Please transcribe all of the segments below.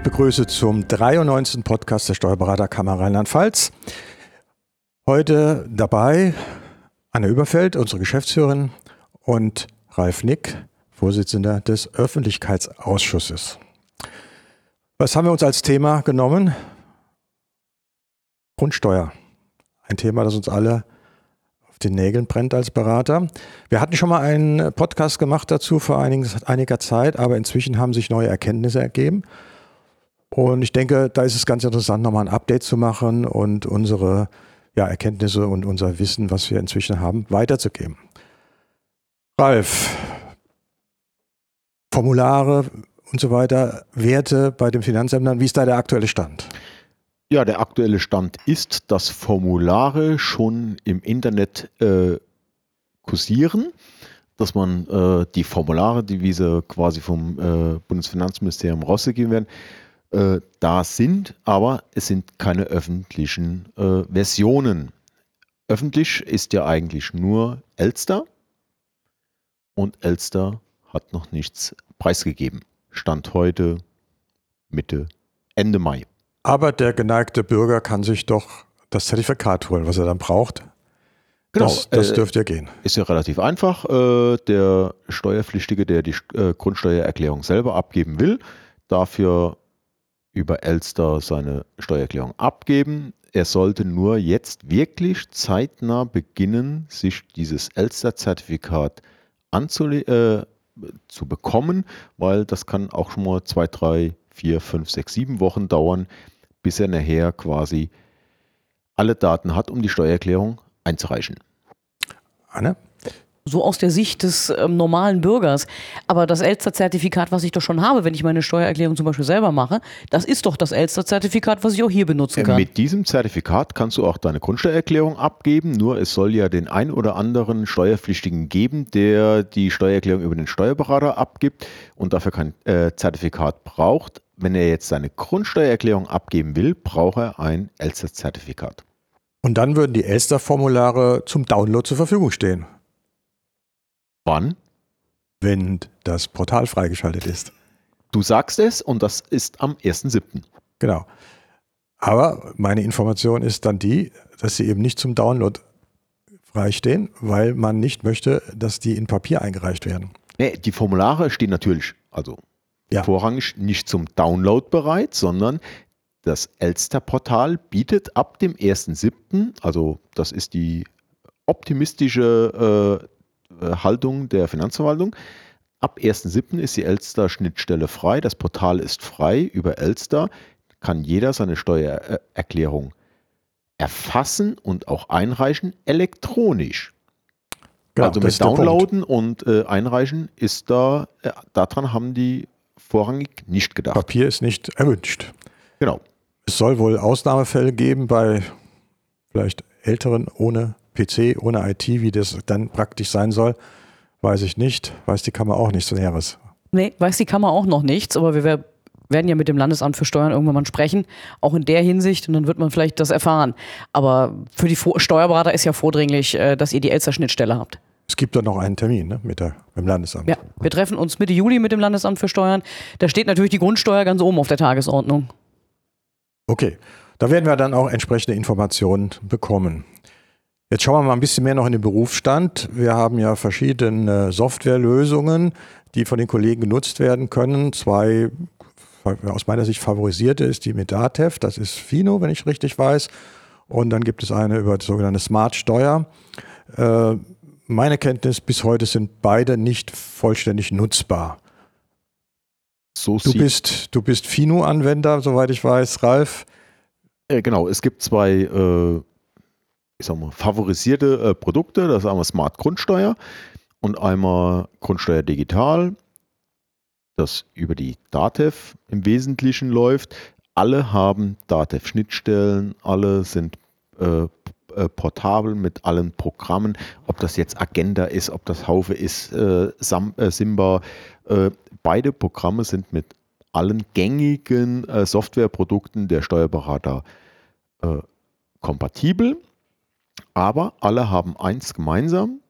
Ich begrüße zum 93. Podcast der Steuerberaterkammer Rheinland-Pfalz. Heute dabei Anne Überfeld, unsere Geschäftsführerin, und Ralf Nick, Vorsitzender des Öffentlichkeitsausschusses. Was haben wir uns als Thema genommen? Grundsteuer. Ein Thema, das uns alle auf den Nägeln brennt als Berater. Wir hatten schon mal einen Podcast gemacht dazu vor einiger Zeit, aber inzwischen haben sich neue Erkenntnisse ergeben. Und ich denke, da ist es ganz interessant, nochmal ein Update zu machen und unsere ja, Erkenntnisse und unser Wissen, was wir inzwischen haben, weiterzugeben. Ralf, Formulare und so weiter, Werte bei den Finanzämtern, wie ist da der aktuelle Stand? Ja, der aktuelle Stand ist, dass Formulare schon im Internet äh, kursieren, dass man äh, die Formulare, die wie sie quasi vom äh, Bundesfinanzministerium rausgegeben werden, äh, da sind, aber es sind keine öffentlichen äh, Versionen. Öffentlich ist ja eigentlich nur Elster und Elster hat noch nichts preisgegeben. Stand heute Mitte, Ende Mai. Aber der geneigte Bürger kann sich doch das Zertifikat holen, was er dann braucht. Genau, das, das äh, dürfte ja gehen. Ist ja relativ einfach. Äh, der Steuerpflichtige, der die äh, Grundsteuererklärung selber abgeben will, dafür über Elster seine Steuererklärung abgeben. Er sollte nur jetzt wirklich zeitnah beginnen, sich dieses Elster-Zertifikat äh, zu bekommen, weil das kann auch schon mal zwei, drei, vier, fünf, sechs, sieben Wochen dauern, bis er nachher quasi alle Daten hat, um die Steuererklärung einzureichen. Anne? So aus der Sicht des ähm, normalen Bürgers. Aber das Elster-Zertifikat, was ich doch schon habe, wenn ich meine Steuererklärung zum Beispiel selber mache, das ist doch das Elster-Zertifikat, was ich auch hier benutzen kann. Mit diesem Zertifikat kannst du auch deine Grundsteuererklärung abgeben, nur es soll ja den ein oder anderen Steuerpflichtigen geben, der die Steuererklärung über den Steuerberater abgibt und dafür kein äh, Zertifikat braucht. Wenn er jetzt seine Grundsteuererklärung abgeben will, braucht er ein Elster-Zertifikat. Und dann würden die Elster-Formulare zum Download zur Verfügung stehen. Wann? Wenn das Portal freigeschaltet ist. Du sagst es und das ist am 1.7. Genau. Aber meine Information ist dann die, dass sie eben nicht zum Download freistehen, weil man nicht möchte, dass die in Papier eingereicht werden. Nee, die Formulare stehen natürlich, also ja. vorrangig nicht zum Download bereit, sondern das Elster-Portal bietet ab dem 1.7., also das ist die optimistische äh, Haltung der Finanzverwaltung. Ab 1.7. ist die Elster-Schnittstelle frei. Das Portal ist frei. Über Elster kann jeder seine Steuererklärung erfassen und auch einreichen elektronisch. Genau, also mit Downloaden und äh, Einreichen ist da, äh, daran haben die vorrangig nicht gedacht. Papier ist nicht erwünscht. Genau. Es soll wohl Ausnahmefälle geben bei vielleicht Älteren ohne PC ohne IT, wie das dann praktisch sein soll, weiß ich nicht. Weiß die Kammer auch nichts Näheres. Nee, weiß die Kammer auch noch nichts, aber wir werden ja mit dem Landesamt für Steuern irgendwann mal sprechen, auch in der Hinsicht, und dann wird man vielleicht das erfahren. Aber für die Steuerberater ist ja vordringlich, äh, dass ihr die Elster-Schnittstelle habt. Es gibt da noch einen Termin ne, mit, der, mit dem Landesamt. Ja, wir treffen uns Mitte Juli mit dem Landesamt für Steuern. Da steht natürlich die Grundsteuer ganz oben auf der Tagesordnung. Okay, da werden wir dann auch entsprechende Informationen bekommen. Jetzt schauen wir mal ein bisschen mehr noch in den Berufsstand. Wir haben ja verschiedene Softwarelösungen, die von den Kollegen genutzt werden können. Zwei aus meiner Sicht favorisierte ist die mit Datev, das ist Fino, wenn ich richtig weiß. Und dann gibt es eine über die sogenannte Smart Steuer. Äh, meine Kenntnis bis heute sind beide nicht vollständig nutzbar. So du, bist, du bist Fino-Anwender, soweit ich weiß, Ralf. Äh, genau, es gibt zwei äh, ich sag mal, favorisierte äh, Produkte. Das ist einmal Smart Grundsteuer und einmal Grundsteuer Digital, das über die DATEV im Wesentlichen läuft. Alle haben DATEV-Schnittstellen, alle sind äh, äh, portabel mit allen Programmen, ob das jetzt Agenda ist, ob das Haufe ist, äh, Sam, äh, Simba. Äh, beide Programme sind mit allen gängigen Softwareprodukten der Steuerberater kompatibel. Aber alle haben eins gemeinsam.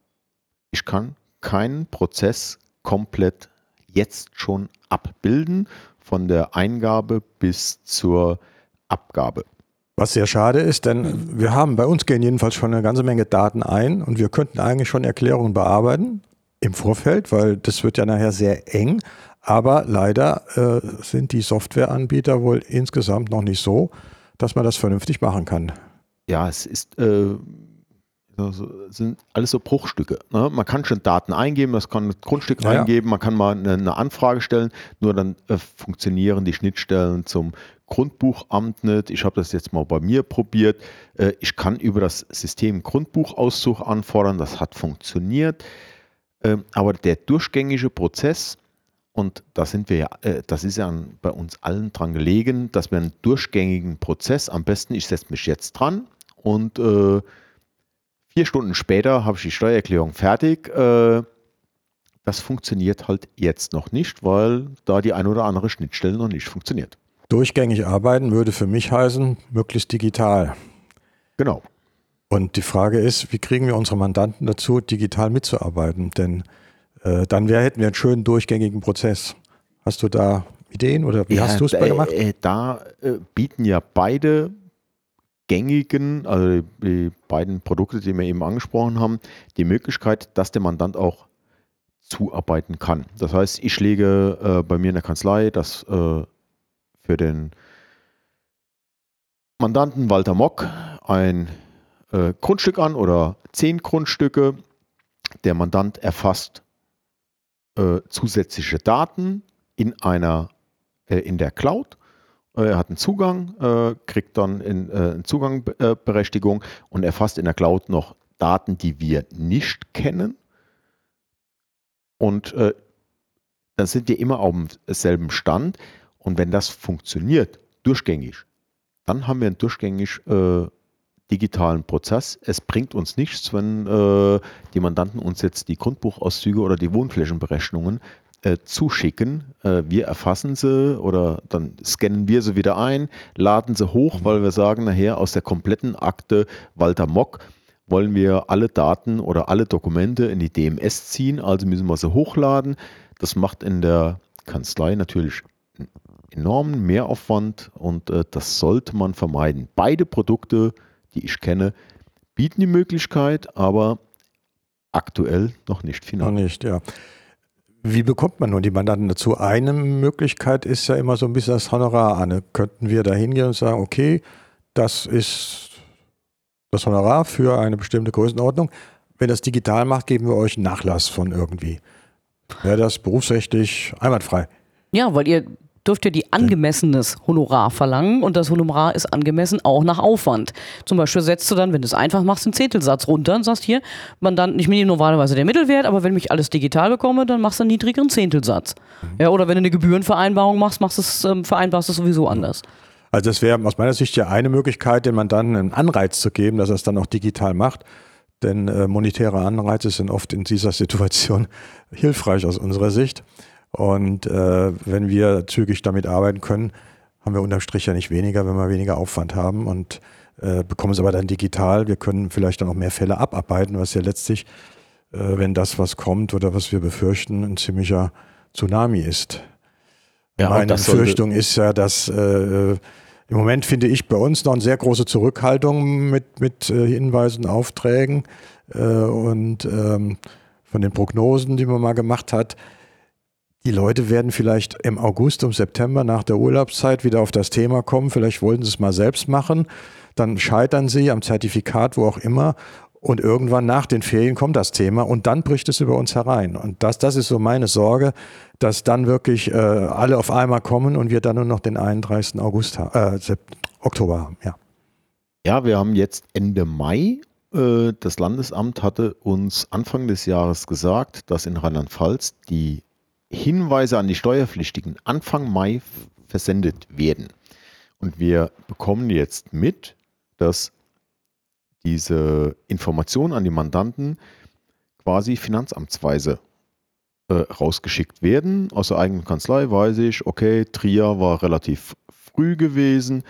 Ich kann keinen Prozess komplett jetzt schon abbilden, von der Eingabe bis zur Abgabe. Was sehr schade ist, denn wir haben bei uns gehen jedenfalls schon eine ganze Menge Daten ein und wir könnten eigentlich schon Erklärungen bearbeiten im Vorfeld, weil das wird ja nachher sehr eng. Aber leider äh, sind die Softwareanbieter wohl insgesamt noch nicht so, dass man das vernünftig machen kann. Ja, es ist äh, sind alles so Bruchstücke. Ne? Man kann schon Daten eingeben, das kann ein Grundstück ja, eingeben, man kann mal eine, eine Anfrage stellen, nur dann äh, funktionieren die Schnittstellen zum Grundbuchamt nicht. Ich habe das jetzt mal bei mir probiert. Äh, ich kann über das System Grundbuchauszug anfordern, das hat funktioniert. Äh, aber der durchgängige Prozess, und da sind wir ja, äh, das ist ja bei uns allen dran gelegen, dass wir einen durchgängigen Prozess, am besten, ich setze mich jetzt dran und äh, vier Stunden später habe ich die Steuererklärung fertig. Äh, das funktioniert halt jetzt noch nicht, weil da die ein oder andere Schnittstelle noch nicht funktioniert. Durchgängig arbeiten würde für mich heißen, möglichst digital. Genau. Und die Frage ist, wie kriegen wir unsere Mandanten dazu, digital mitzuarbeiten? Denn äh, dann wär, hätten wir einen schönen durchgängigen Prozess. Hast du da Ideen oder wie ja, hast du es gemacht? Äh, da äh, bieten ja beide gängigen, also die beiden Produkte, die wir eben angesprochen haben, die Möglichkeit, dass der Mandant auch zuarbeiten kann. Das heißt, ich lege äh, bei mir in der Kanzlei das äh, für den Mandanten Walter Mock ein äh, Grundstück an oder zehn Grundstücke. Der Mandant erfasst äh, zusätzliche Daten in einer äh, in der Cloud. Er hat einen Zugang, äh, kriegt dann in, äh, eine Zugangberechtigung und erfasst in der Cloud noch Daten, die wir nicht kennen. Und äh, dann sind wir immer auf demselben Stand. Und wenn das funktioniert, durchgängig, dann haben wir einen durchgängig äh, digitalen Prozess. Es bringt uns nichts, wenn äh, die Mandanten uns jetzt die Grundbuchauszüge oder die Wohnflächenberechnungen äh, zuschicken. Äh, wir erfassen sie oder dann scannen wir sie wieder ein, laden sie hoch, weil wir sagen, nachher aus der kompletten Akte Walter Mock wollen wir alle Daten oder alle Dokumente in die DMS ziehen, also müssen wir sie hochladen. Das macht in der Kanzlei natürlich enormen Mehraufwand und äh, das sollte man vermeiden. Beide Produkte die ich kenne, bieten die Möglichkeit, aber aktuell noch nicht final. Noch nicht, ja. Wie bekommt man nun die Mandanten dazu? Eine Möglichkeit ist ja immer so ein bisschen das Honorar, Anne. Könnten wir da hingehen und sagen, okay, das ist das Honorar für eine bestimmte Größenordnung. Wenn das digital macht, geben wir euch einen Nachlass von irgendwie. Wäre das berufsrechtlich einwandfrei? Ja, weil ihr dürft ihr die angemessenes Honorar verlangen und das Honorar ist angemessen auch nach Aufwand. Zum Beispiel setzt du dann, wenn du es einfach machst, einen Zehntelsatz runter und sagst hier, man dann nicht mehr normalerweise der Mittelwert, aber wenn ich alles digital bekomme, dann machst du einen niedrigeren Zehntelsatz. Mhm. Ja, oder wenn du eine Gebührenvereinbarung machst, machst es, ähm, vereinbarst du es sowieso anders. Also das wäre aus meiner Sicht ja eine Möglichkeit, dem Mandanten einen Anreiz zu geben, dass er es dann auch digital macht. Denn äh, monetäre Anreize sind oft in dieser Situation hilfreich aus unserer Sicht. Und äh, wenn wir zügig damit arbeiten können, haben wir unterm Strich ja nicht weniger, wenn wir weniger Aufwand haben und äh, bekommen es aber dann digital. Wir können vielleicht dann auch mehr Fälle abarbeiten, was ja letztlich, äh, wenn das was kommt oder was wir befürchten, ein ziemlicher Tsunami ist. Ja, Meine Befürchtung ist ja, dass äh, im Moment finde ich bei uns noch eine sehr große Zurückhaltung mit, mit äh, Hinweisen, Aufträgen äh, und ähm, von den Prognosen, die man mal gemacht hat die Leute werden vielleicht im August, im September nach der Urlaubszeit wieder auf das Thema kommen. Vielleicht wollten sie es mal selbst machen. Dann scheitern sie am Zertifikat, wo auch immer. Und irgendwann nach den Ferien kommt das Thema und dann bricht es über uns herein. Und das, das ist so meine Sorge, dass dann wirklich äh, alle auf einmal kommen und wir dann nur noch den 31. August, äh, Oktober haben. Ja. ja, wir haben jetzt Ende Mai. Äh, das Landesamt hatte uns Anfang des Jahres gesagt, dass in Rheinland-Pfalz die Hinweise an die Steuerpflichtigen Anfang Mai versendet werden. Und wir bekommen jetzt mit, dass diese Informationen an die Mandanten quasi finanzamtsweise äh, rausgeschickt werden. Aus der eigenen Kanzlei weiß ich, okay, Trier war relativ früh gewesen,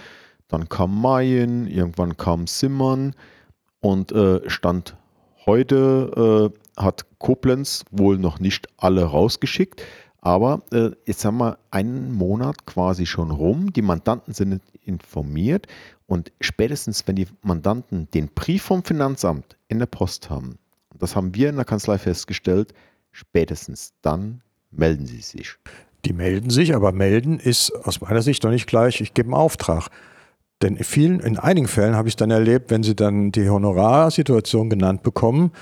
dann kam Mayen, irgendwann kam Simmern und äh, Stand heute äh, hat Koblenz wohl noch nicht alle rausgeschickt, Aber äh, jetzt haben wir einen Monat quasi schon rum. Die Mandanten sind informiert und spätestens, wenn die Mandanten den Brief vom Finanzamt in der Post haben, das haben wir in der Kanzlei festgestellt, spätestens dann melden sie sich. Die melden sich, aber melden ist aus meiner Sicht doch nicht gleich, ich gebe einen Auftrag. Denn in vielen, in einigen Fällen habe ich es dann erlebt, wenn sie dann die Honorarsituation genannt bekommen,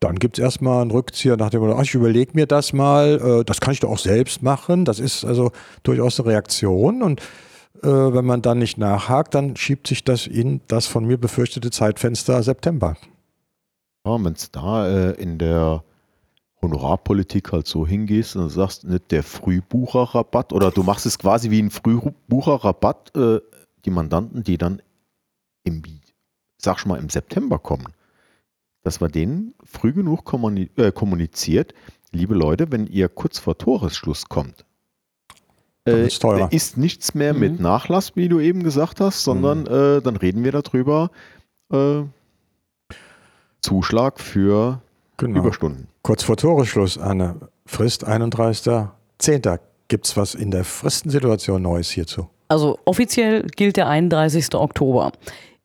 dann gibt es erstmal einen Rückzieher nach dem, ach, ich überlege mir das mal, äh, das kann ich doch auch selbst machen. Das ist also durchaus eine Reaktion. Und äh, wenn man dann nicht nachhakt, dann schiebt sich das in das von mir befürchtete Zeitfenster September. Ja, wenn es da äh, in der Honorarpolitik halt so hingehst und sagst, nicht der Frühbucherrabatt oder du machst es quasi wie ein Frühbucherrabatt, äh, die Mandanten, die dann im, sag schon mal, im September kommen, dass man denen früh genug äh, kommuniziert, liebe Leute, wenn ihr kurz vor Toresschluss kommt, äh, ist nichts mehr mhm. mit Nachlass, wie du eben gesagt hast, sondern mhm. äh, dann reden wir darüber, äh, Zuschlag für genau. Überstunden. Kurz vor Toresschluss, Anne, Frist 31.10. Gibt es was in der Fristensituation Neues hierzu? Also offiziell gilt der 31. Oktober.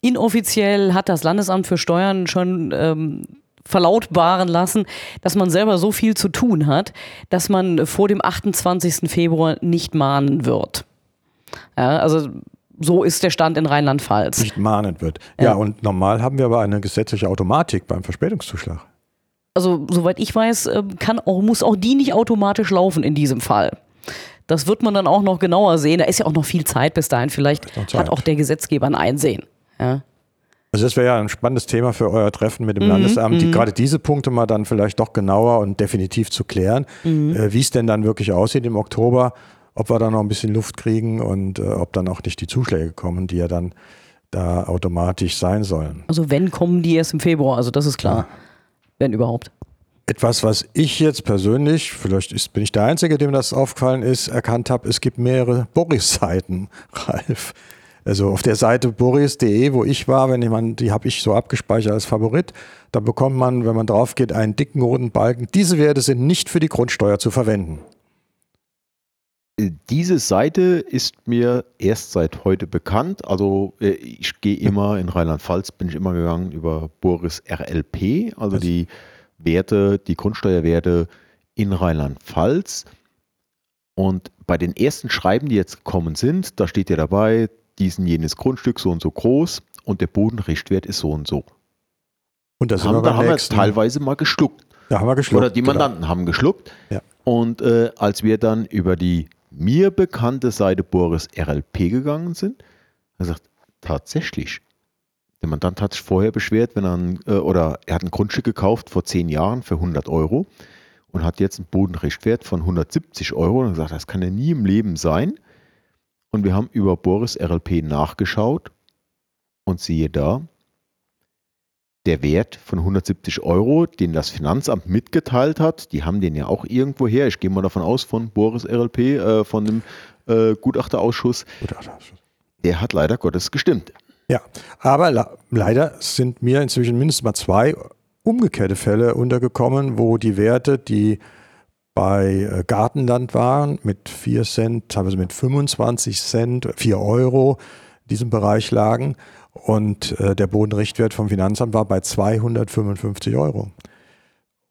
Inoffiziell hat das Landesamt für Steuern schon ähm, verlautbaren lassen, dass man selber so viel zu tun hat, dass man vor dem 28. Februar nicht mahnen wird. Ja, also so ist der Stand in Rheinland-Pfalz. Nicht mahnen wird. Ja. ja, und normal haben wir aber eine gesetzliche Automatik beim Verspätungszuschlag. Also, soweit ich weiß, ähm, kann auch, muss auch die nicht automatisch laufen in diesem Fall. Das wird man dann auch noch genauer sehen. Da ist ja auch noch viel Zeit bis dahin. Vielleicht hat auch der Gesetzgeber ein Einsehen. Ja. Also das wäre ja ein spannendes Thema für euer Treffen mit dem mhm, Landesamt, die, mhm. gerade diese Punkte mal dann vielleicht doch genauer und definitiv zu klären, mhm. äh, wie es denn dann wirklich aussieht im Oktober, ob wir da noch ein bisschen Luft kriegen und äh, ob dann auch nicht die Zuschläge kommen, die ja dann da automatisch sein sollen. Also wenn kommen die erst im Februar, also das ist klar, ja. wenn überhaupt. Etwas, was ich jetzt persönlich, vielleicht ist, bin ich der Einzige, dem das aufgefallen ist, erkannt habe, es gibt mehrere Boris-Seiten, Ralf. Also auf der Seite boris.de, wo ich war, wenn jemand, die habe ich so abgespeichert als Favorit, da bekommt man, wenn man drauf geht, einen dicken roten Balken. Diese Werte sind nicht für die Grundsteuer zu verwenden. Diese Seite ist mir erst seit heute bekannt. Also äh, ich gehe immer in Rheinland-Pfalz, bin ich immer gegangen über Boris RLP, also die Werte, die Grundsteuerwerte in Rheinland-Pfalz. Und bei den ersten Schreiben, die jetzt gekommen sind, da steht ja dabei, diesen jenes Grundstück so und so groß und der Bodenrichtwert ist so und so. Und das haben, da haben wir teilweise mal geschluckt. Da haben wir geschluckt. Oder die genau. Mandanten genau. haben geschluckt. Ja. Und äh, als wir dann über die mir bekannte Seite Boris RLP gegangen sind, hat er gesagt, tatsächlich. Der Mandant hat sich vorher beschwert, wenn er ein, äh, oder er hat ein Grundstück gekauft vor zehn Jahren für 100 Euro und hat jetzt einen Bodenrichtwert von 170 Euro und gesagt, das kann ja nie im Leben sein. Und wir haben über Boris RLP nachgeschaut und siehe da, der Wert von 170 Euro, den das Finanzamt mitgeteilt hat, die haben den ja auch irgendwo her. Ich gehe mal davon aus, von Boris RLP, äh, von dem äh, Gutachterausschuss. Gutachterausschuss. Der hat leider Gottes gestimmt. Ja, aber leider sind mir inzwischen mindestens mal zwei umgekehrte Fälle untergekommen, wo die Werte, die bei äh, Gartenland waren mit 4 Cent, teilweise mit 25 Cent, 4 Euro, in diesem Bereich lagen. Und äh, der Bodenrichtwert vom Finanzamt war bei 255 Euro.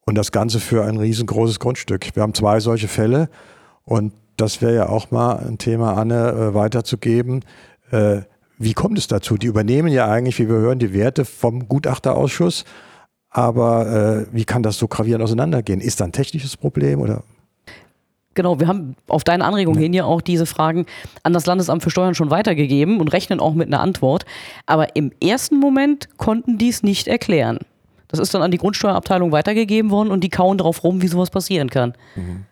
Und das Ganze für ein riesengroßes Grundstück. Wir haben zwei solche Fälle und das wäre ja auch mal ein Thema, Anne, äh, weiterzugeben. Äh, wie kommt es dazu? Die übernehmen ja eigentlich, wie wir hören, die Werte vom Gutachterausschuss aber äh, wie kann das so gravierend auseinandergehen? Ist da ein technisches Problem oder? Genau, wir haben auf deine Anregung ja. hin ja auch diese Fragen an das Landesamt für Steuern schon weitergegeben und rechnen auch mit einer Antwort. Aber im ersten Moment konnten die es nicht erklären. Das ist dann an die Grundsteuerabteilung weitergegeben worden und die kauen darauf rum, wie sowas passieren kann. Mhm.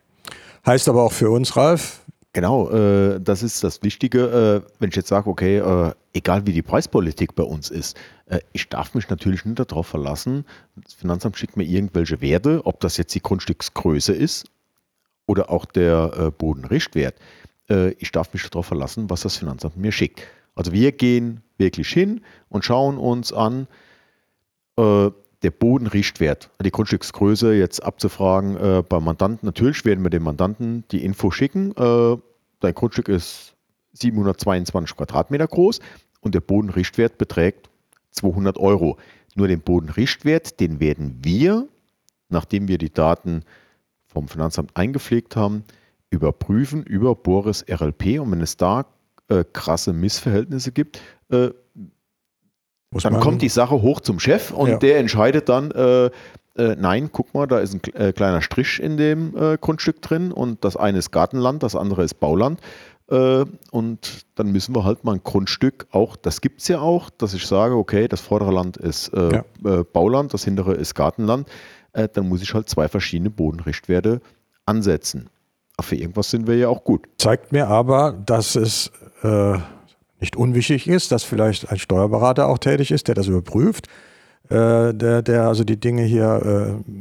Heißt aber auch für uns, Ralf, Genau, äh, das ist das Wichtige. Äh, wenn ich jetzt sage, okay, äh, egal wie die Preispolitik bei uns ist, äh, ich darf mich natürlich nicht darauf verlassen, das Finanzamt schickt mir irgendwelche Werte, ob das jetzt die Grundstücksgröße ist oder auch der äh, Bodenrichtwert. Äh, ich darf mich darauf verlassen, was das Finanzamt mir schickt. Also wir gehen wirklich hin und schauen uns an, der Bodenrichtwert, die Grundstücksgröße jetzt abzufragen äh, beim Mandanten. Natürlich werden wir dem Mandanten die Info schicken. Äh, dein Grundstück ist 722 Quadratmeter groß und der Bodenrichtwert beträgt 200 Euro. Nur den Bodenrichtwert, den werden wir, nachdem wir die Daten vom Finanzamt eingepflegt haben, überprüfen über Boris RLP. Und wenn es da äh, krasse Missverhältnisse gibt, äh, Muss dann kommt die Sache hoch zum Chef und Ja. der entscheidet dann, äh, äh, nein, guck mal, da ist ein äh, kleiner Strich in dem äh, Grundstück drin und das eine ist Gartenland, das andere ist Bauland. Äh, und dann müssen wir halt mal ein Grundstück auch, das gibt es ja auch, dass ich sage, okay, das vordere Land ist äh, äh, Bauland, das hintere ist Gartenland. Dann muss ich halt zwei verschiedene Bodenrichtwerte ansetzen. Aber für irgendwas sind wir ja auch gut. zeigt mir aber, dass es nicht unwichtig ist, dass vielleicht ein Steuerberater auch tätig ist, der das überprüft, äh, der, der also die Dinge hier äh,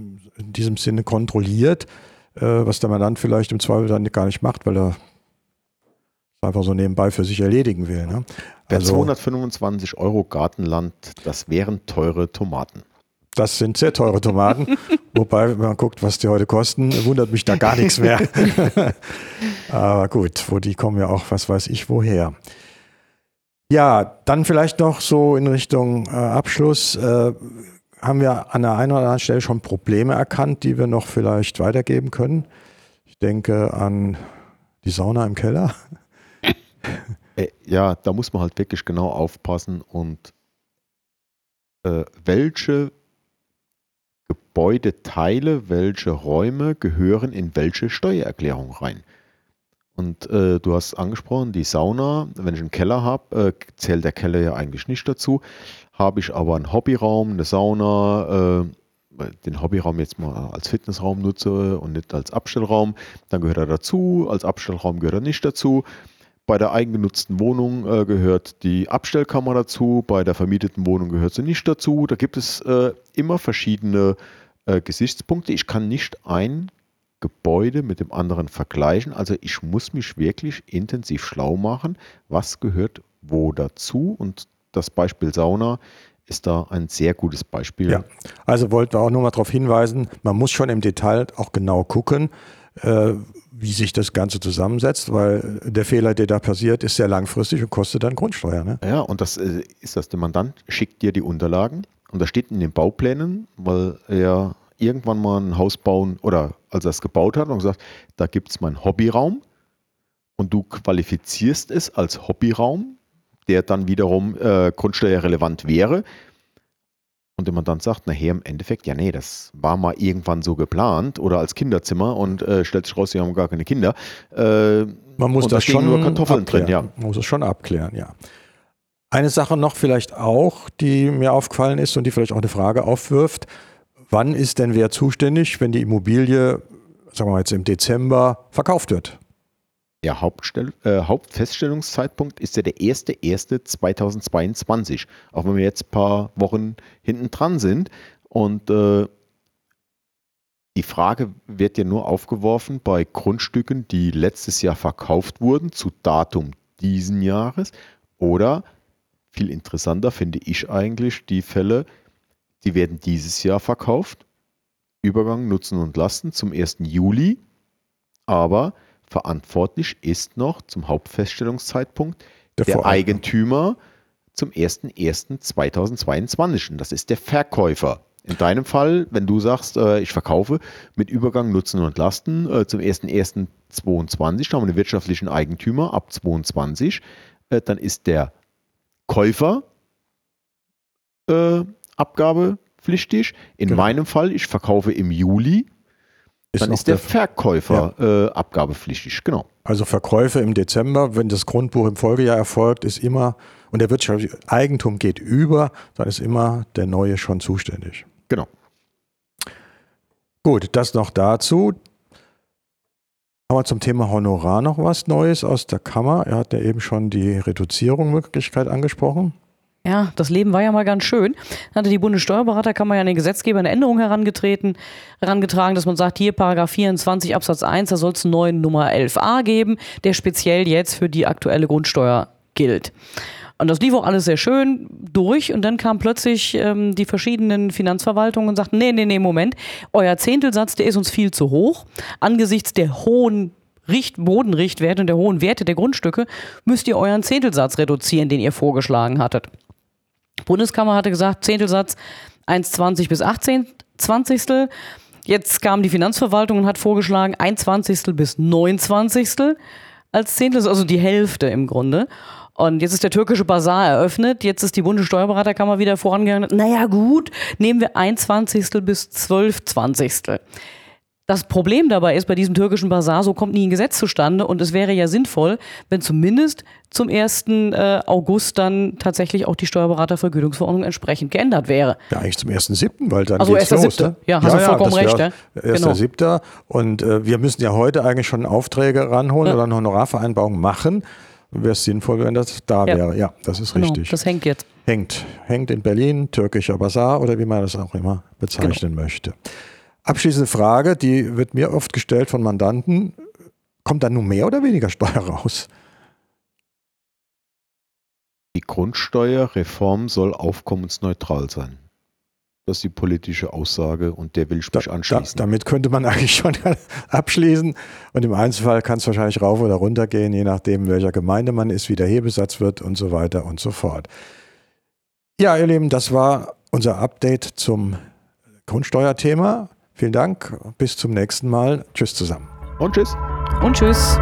in diesem Sinne kontrolliert, äh, was der Mandant vielleicht im Zweifel dann gar nicht macht, weil er es einfach so nebenbei für sich erledigen will. Ne? Der Also 225 Euro Gartenland, das wären teure Tomaten. das sind sehr teure Tomaten, wobei, wenn man guckt, was die heute kosten, wundert mich da gar nichts mehr. Aber gut, wo die kommen ja auch, was weiß ich, woher. Ja, dann vielleicht noch so in Richtung äh, Abschluss. Äh, haben wir an der einen oder anderen Stelle schon Probleme erkannt, die wir noch vielleicht weitergeben können? Ich denke an die Sauna im Keller. Äh, ja, da muss man halt wirklich genau aufpassen und äh, welche Gebäudeteile, welche Räume gehören in welche Steuererklärung rein. Und äh, du hast angesprochen, die Sauna, wenn ich einen Keller habe, äh, zählt der Keller ja eigentlich nicht dazu. Habe ich aber einen Hobbyraum, eine Sauna, äh, den Hobbyraum jetzt mal als Fitnessraum nutze und nicht als Abstellraum, dann gehört er dazu. Als Abstellraum gehört er nicht dazu. Bei der eigengenutzten Wohnung äh, gehört die Abstellkammer dazu, bei der vermieteten Wohnung gehört sie nicht dazu. Da gibt es äh, immer verschiedene äh, Gesichtspunkte. Ich kann nicht ein Gebäude mit dem anderen vergleichen. Also ich muss mich wirklich intensiv schlau machen, was gehört wo dazu. Und das Beispiel Sauna ist da ein sehr gutes Beispiel. Ja. Also wollten wir auch nur mal darauf hinweisen, man muss schon im Detail auch genau gucken, äh, wie sich das Ganze zusammensetzt, weil der Fehler, der da passiert, ist sehr langfristig und kostet dann Grundsteuer. Ne? Ja, und das äh, ist das. Der Mandant schickt dir die Unterlagen und da steht in den Bauplänen, weil er irgendwann mal ein Haus bauen oder als er es gebaut hat und gesagt, da gibt es meinen Hobbyraum und du qualifizierst es als Hobbyraum, der dann wiederum äh, grundsteuerrelevant wäre. Und der Mandant sagt nachher im Endeffekt, ja nee, das war mal irgendwann so geplant oder als Kinderzimmer und äh, stellt sich raus, sie haben gar keine Kinder. Äh, Man muss das schon nur Kartoffeln drin, abklären. Man muss es schon abklären, ja. Eine Sache noch vielleicht auch, die mir aufgefallen ist und die vielleicht auch eine Frage aufwirft. Wann ist denn wer zuständig, wenn die Immobilie, sagen wir jetzt im Dezember, verkauft wird? Ja, Hauptstell äh, Hauptfeststellungszeitpunkt ist ja der 1.1.2022, auch wenn wir jetzt ein paar Wochen hinten dran sind. Und äh, die Frage wird ja nur aufgeworfen bei Grundstücken, die letztes Jahr verkauft wurden, zu Datum diesen Jahres. Oder viel interessanter finde ich eigentlich die Fälle, die werden dieses Jahr verkauft. Übergang Nutzen und Lasten zum 1. Juli. Aber verantwortlich ist noch zum Hauptfeststellungszeitpunkt der, Voreigner. Eigentümer zum 01.01.2022. Und das ist der Verkäufer. In deinem Fall, wenn du sagst, äh, ich verkaufe mit Übergang Nutzen und Lasten äh, zum 01.01.2022, da haben wir einen wirtschaftlichen Eigentümer ab 22, äh, dann ist der Käufer äh, abgabepflichtig. In Genau. meinem Fall, ich verkaufe im Juli, dann noch ist der Verkäufer äh, abgabepflichtig. Genau. Also Verkäufe im Dezember, wenn das Grundbuch im Folgejahr erfolgt, ist immer, und der wirtschaftliche Eigentum geht über, dann ist immer der Neue schon zuständig. Genau. Gut, das noch dazu. Haben wir zum Thema Honorar noch was Neues aus der Kammer? Er hat ja eben schon die Reduzierungsmöglichkeit angesprochen. Ja, das Leben war ja mal ganz schön. Dann hatte die Bundessteuerberaterkammer ja an den Gesetzgeber eine Änderung herangetreten, herangetragen, dass man sagt, hier Paragraph 24 Absatz 1, da soll es einen neuen Nummer 11a geben, der speziell jetzt für die aktuelle Grundsteuer gilt. Und das lief auch alles sehr schön. durch und dann kamen plötzlich ähm, die verschiedenen Finanzverwaltungen und sagten, nee, nee, nee, Moment, euer Zehntelsatz, der ist uns viel zu hoch. Angesichts der hohen Richt Bodenrichtwerte und der hohen Werte der Grundstücke müsst ihr euren Zehntelsatz reduzieren, den ihr vorgeschlagen hattet. Bundeskammer hatte gesagt, Zehntelsatz 1,20 bis 18 Zwanzigstel. Jetzt kam die Finanzverwaltung und hat vorgeschlagen, 1 Zwanzigstel bis 9 Zwanzigstel als Zehntel, also die Hälfte im Grunde. Und jetzt ist der türkische Bazar eröffnet. Jetzt ist die Bundessteuerberaterkammer wieder vorangegangen. Naja, gut, nehmen wir ein Zwanzigstel bis zwölf Zwanzigstel. Das Problem dabei ist, bei diesem türkischen Bazar, so kommt nie ein Gesetz zustande und es wäre ja sinnvoll, wenn zumindest zum 1. Äh, August dann tatsächlich auch die Steuerberatervergütungsverordnung entsprechend geändert wäre. Ja, eigentlich zum 1.7., weil dann also geht's 1. los. Ne? Ja, hast du vollkommen recht. Ja? 1.7. Genau. Und äh, wir müssen ja heute eigentlich schon Aufträge ranholen ja. oder eine Honorarvereinbarung machen. Wäre es sinnvoll, wenn das da ja. wäre. Ja, das ist genau, richtig. Das hängt jetzt. Hängt. Hängt in Berlin, türkischer Bazar oder wie man das auch immer bezeichnen genau. möchte. Abschließende Frage, die wird mir oft gestellt von Mandanten. Kommt da nun mehr oder weniger Steuer raus? Die Grundsteuerreform soll aufkommensneutral sein. Das ist die politische Aussage und der will ich mich da, anschließen. Da, damit könnte man eigentlich schon abschließen. Und im Einzelfall kann es wahrscheinlich rauf oder runter gehen, je nachdem, welcher Gemeinde man ist, wie der Hebesatz wird und so weiter und so fort. Ja, ihr Lieben, das war unser Update zum Grundsteuerthema. Vielen Dank, bis zum nächsten Mal. Tschüss zusammen. Und tschüss. Und tschüss.